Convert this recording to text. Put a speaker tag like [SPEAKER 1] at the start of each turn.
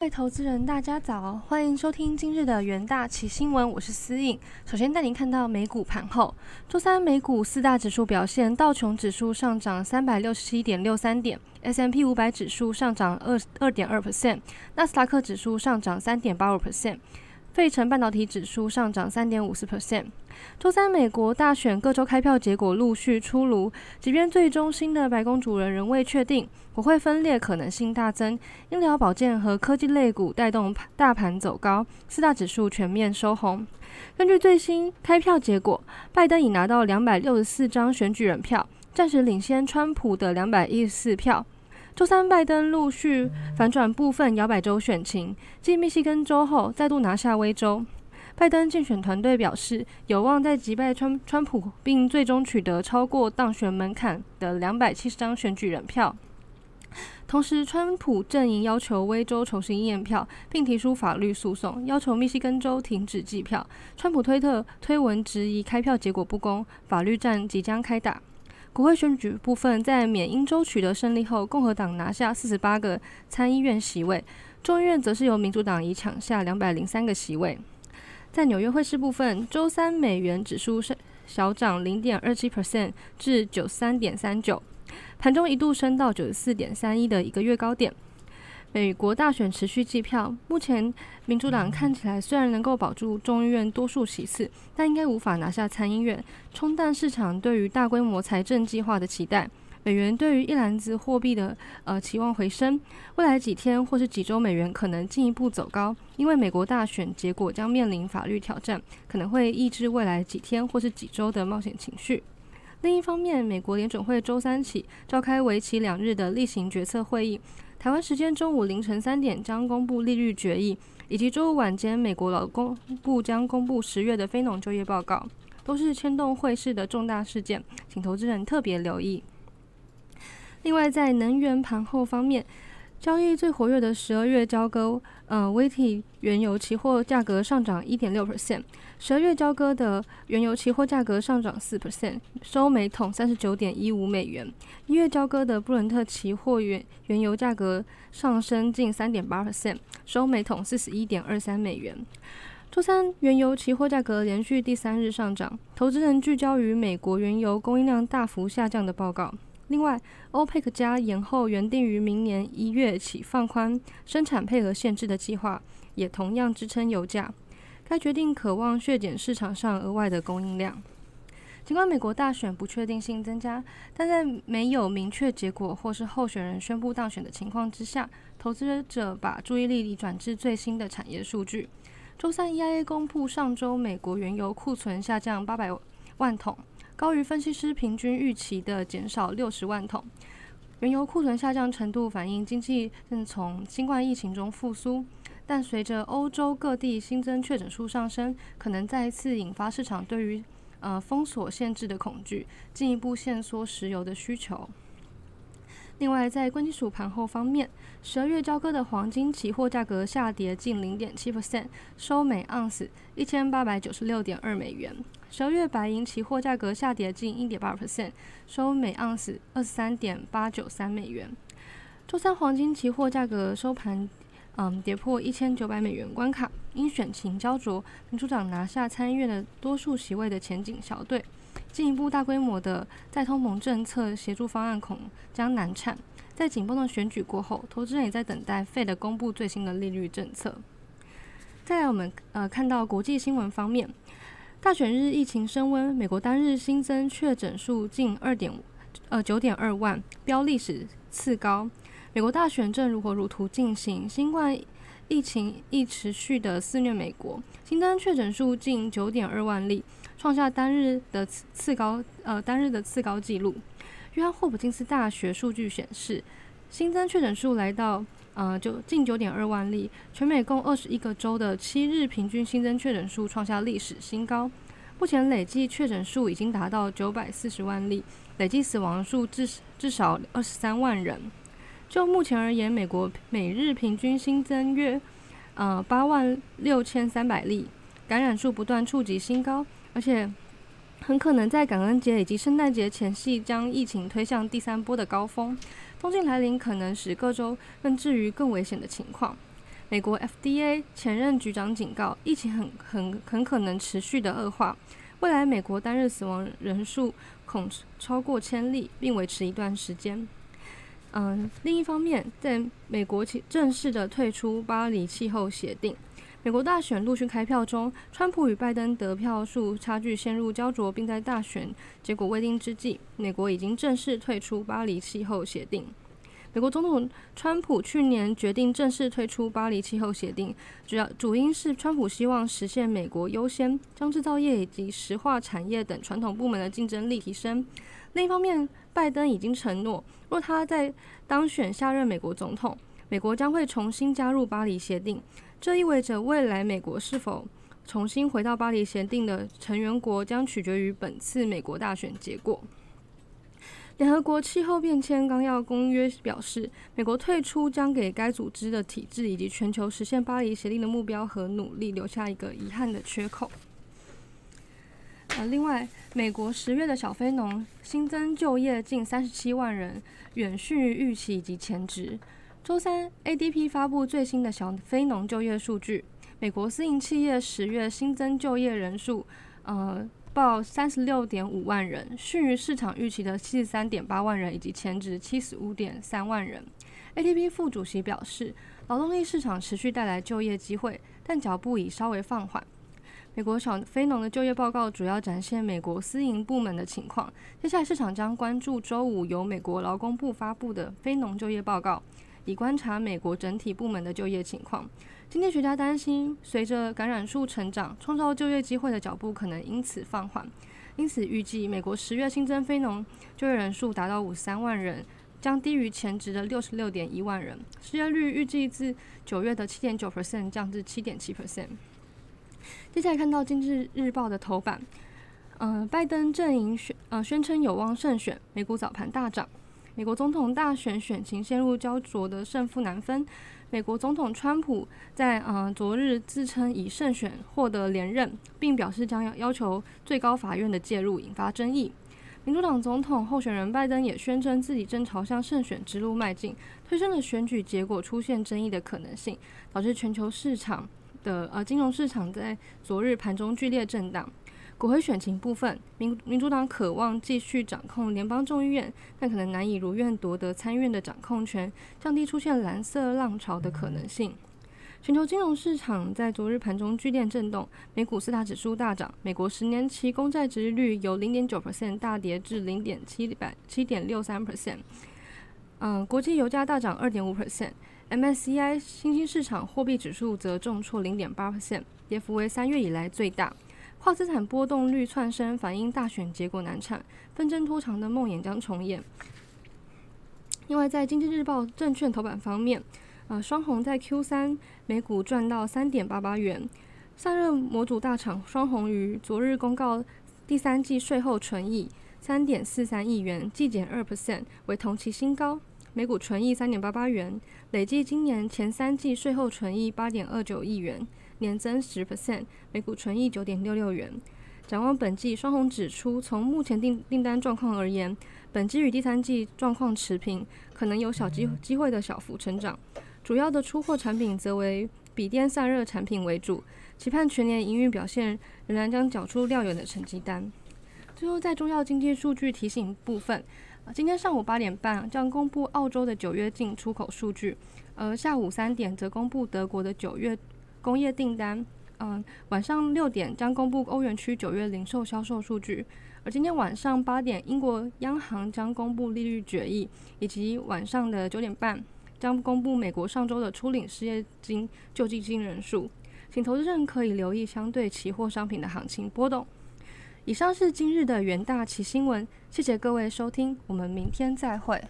[SPEAKER 1] 各位投资人，大家早，欢迎收听今日的元大旗新闻，我是思颖。首先带您看到美股盘后，周三美股四大指数表现，道琼指数上涨三百六十七点六三点，S M P 五百指数上涨二二点二 percent，纳斯达克指数上涨三点八五 percent。费城半导体指数上涨三点五四 percent。周三，美国大选各州开票结果陆续出炉，即便最终新的白宫主人仍未确定，国会分裂可能性大增。医疗保健和科技类股带动大盘走高，四大指数全面收红。根据最新开票结果，拜登已拿到两百六十四张选举人票，暂时领先川普的两百一十四票。周三，拜登陆续反转部分摇摆州选情，继密西根州后，再度拿下威州。拜登竞选团队表示，有望在击败川川普，并最终取得超过当选门槛的两百七十张选举人票。同时，川普阵营要求威州重新验票，并提出法律诉讼，要求密西根州停止计票。川普推特推文质疑开票结果不公，法律战即将开打。国会选举部分，在缅因州取得胜利后，共和党拿下四十八个参议院席位，众议院则是由民主党以抢下两百零三个席位。在纽约汇市部分，周三美元指数升小涨零点二七 percent 至九三点三九，盘中一度升到九十四点三一的一个月高点。美国大选持续计票，目前民主党看起来虽然能够保住众议院多数席次，但应该无法拿下参议院，冲淡市场对于大规模财政计划的期待。美元对于一篮子货币的呃期望回升，未来几天或是几周，美元可能进一步走高，因为美国大选结果将面临法律挑战，可能会抑制未来几天或是几周的冒险情绪。另一方面，美国联准会周三起召开为期两日的例行决策会议。台湾时间中午凌晨三点将公布利率决议，以及周五晚间美国劳工部将公布十月的非农就业报告，都是牵动汇市的重大事件，请投资人特别留意。另外，在能源盘后方面，交易最活跃的十二月交割，呃，威体原油期货价格上涨一点六 percent。十二月交割的原油期货价格上涨四 percent，收每桶三十九点一五美元。一月交割的布伦特期货原原油价格上升近三点八 percent，收每桶四十一点二三美元。周三原油期货价格连续第三日上涨，投资人聚焦于美国原油供应量大幅下降的报告。另外，欧佩克加延后原定于明年一月起放宽生产配额限制的计划，也同样支撑油价。该决定渴望削减市场上额外的供应量。尽管美国大选不确定性增加，但在没有明确结果或是候选人宣布当选的情况之下，投资者把注意力转至最新的产业数据。周三，EIA 公布上周美国原油库存下降八百万桶，高于分析师平均预期的减少六十万桶。原油库存下降程度反映经济正从新冠疫情中复苏。但随着欧洲各地新增确诊数上升，可能再次引发市场对于呃封锁限制的恐惧，进一步限缩石油的需求。另外，在贵金属盘后方面，十二月交割的黄金期货价格下跌近零点七 percent，收每盎司一千八百九十六点二美元。十二月白银期货价格下跌近一点八 percent，收每盎司二十三点八九三美元。周三黄金期货价格收盘。嗯，跌破一千九百美元关卡。因选情焦灼，民主党拿下参议院的多数席位的前景小队，进一步大规模的再通膨政策协助方案恐将难产。在紧绷的选举过后，投资人也在等待费的公布最新的利率政策。再来，我们呃看到国际新闻方面，大选日疫情升温，美国单日新增确诊数近二点呃九点二万，标历史次高。美国大选正如火如荼进行，新冠疫情亦持续的肆虐美国，新增确诊数近九点二万例，创下单日的次高呃单日的次高纪录。约翰霍普金斯大学数据显示，新增确诊数来到呃就近九点二万例，全美共二十一个州的七日平均新增确诊数创下历史新高。目前累计确诊数已经达到九百四十万例，累计死亡数至至少二十三万人。就目前而言，美国每日平均新增约呃八万六千三百例，感染数不断触及新高，而且很可能在感恩节以及圣诞节前夕将疫情推向第三波的高峰。冬季来临可能使各州更置于更危险的情况。美国 FDA 前任局长警告，疫情很很很可能持续的恶化，未来美国单日死亡人数恐超过千例，并维持一段时间。嗯，另一方面，在美国正式的退出巴黎气候协定，美国大选陆续开票中，川普与拜登得票数差距陷入焦灼，并在大选结果未定之际，美国已经正式退出巴黎气候协定。美国总统川普去年决定正式退出巴黎气候协定，主要主因是川普希望实现美国优先，将制造业以及石化产业等传统部门的竞争力提升。另一方面，拜登已经承诺，若他在当选下任美国总统，美国将会重新加入巴黎协定。这意味着未来美国是否重新回到巴黎协定的成员国，将取决于本次美国大选结果。联合国气候变迁纲要公约表示，美国退出将给该组织的体制以及全球实现巴黎协定的目标和努力留下一个遗憾的缺口。呃，另外，美国十月的小非农新增就业近三十七万人，远逊于预期以及前值。周三，ADP 发布最新的小非农就业数据，美国私营企业十月新增就业人数，呃。报三十六点五万人，逊于市场预期的七十三点八万人以及前值七十五点三万人。ADP 副主席表示，劳动力市场持续带来就业机会，但脚步已稍微放缓。美国小非农的就业报告主要展现美国私营部门的情况。接下来市场将关注周五由美国劳工部发布的非农就业报告，以观察美国整体部门的就业情况。经济学家担心，随着感染数成长，创造就业机会的脚步可能因此放缓。因此，预计美国十月新增非农就业人数达到五十三万人，将低于前值的六十六点一万人。失业率预计自九月的七点九 percent 降至七点七 percent。接下来看到《经济日报》的头版，嗯，拜登阵营宣呃宣称有望胜选，美股早盘大涨。美国总统大选选情陷入焦灼的胜负难分。美国总统川普在呃昨日自称以胜选获得连任，并表示将要要求最高法院的介入，引发争议。民主党总统候选人拜登也宣称自己正朝向胜选之路迈进，推升了选举结果出现争议的可能性，导致全球市场的呃金融市场在昨日盘中剧烈震荡。国会选情部分，民民主党渴望继续掌控联邦众议院，但可能难以如愿夺得参议院的掌控权，降低出现蓝色浪潮的可能性。全球金融市场在昨日盘中剧烈震动，美股四大指数大涨，美国十年期公债殖利率由零点九 percent 大跌至零点七百七点六三 percent。嗯，国际油价大涨二点五 percent，MSCI 新兴市场货币指数则重挫零点八 percent，跌幅为三月以来最大。跨资产波动率窜升，反映大选结果难产，纷争拖长的梦魇将重演。另外，在经济日报证券头版方面，呃，双红在 Q 三每股赚到三点八八元。散热模组大厂双红于昨日公告第三季税后纯益三点四三亿元，季减二 percent 为同期新高，每股纯益三点八八元，累计今年前三季税后纯益八点二九亿元。年增十 percent，每股纯益九点六六元。展望本季，双红指出，从目前订订单状况而言，本季与第三季状况持平，可能有小机机会的小幅成长。主要的出货产品则为笔电散热产品为主，期盼全年营运表现仍然将缴出亮眼的成绩单。最后，在重要经济数据提醒部分，今天上午八点半将公布澳洲的九月进出口数据，而下午三点则公布德国的九月。工业订单，嗯，晚上六点将公布欧元区九月零售销售数据，而今天晚上八点，英国央行将公布利率决议，以及晚上的九点半将公布美国上周的初领失业金救济金人数，请投资人可以留意相对期货商品的行情波动。以上是今日的元大旗新闻，谢谢各位收听，我们明天再会。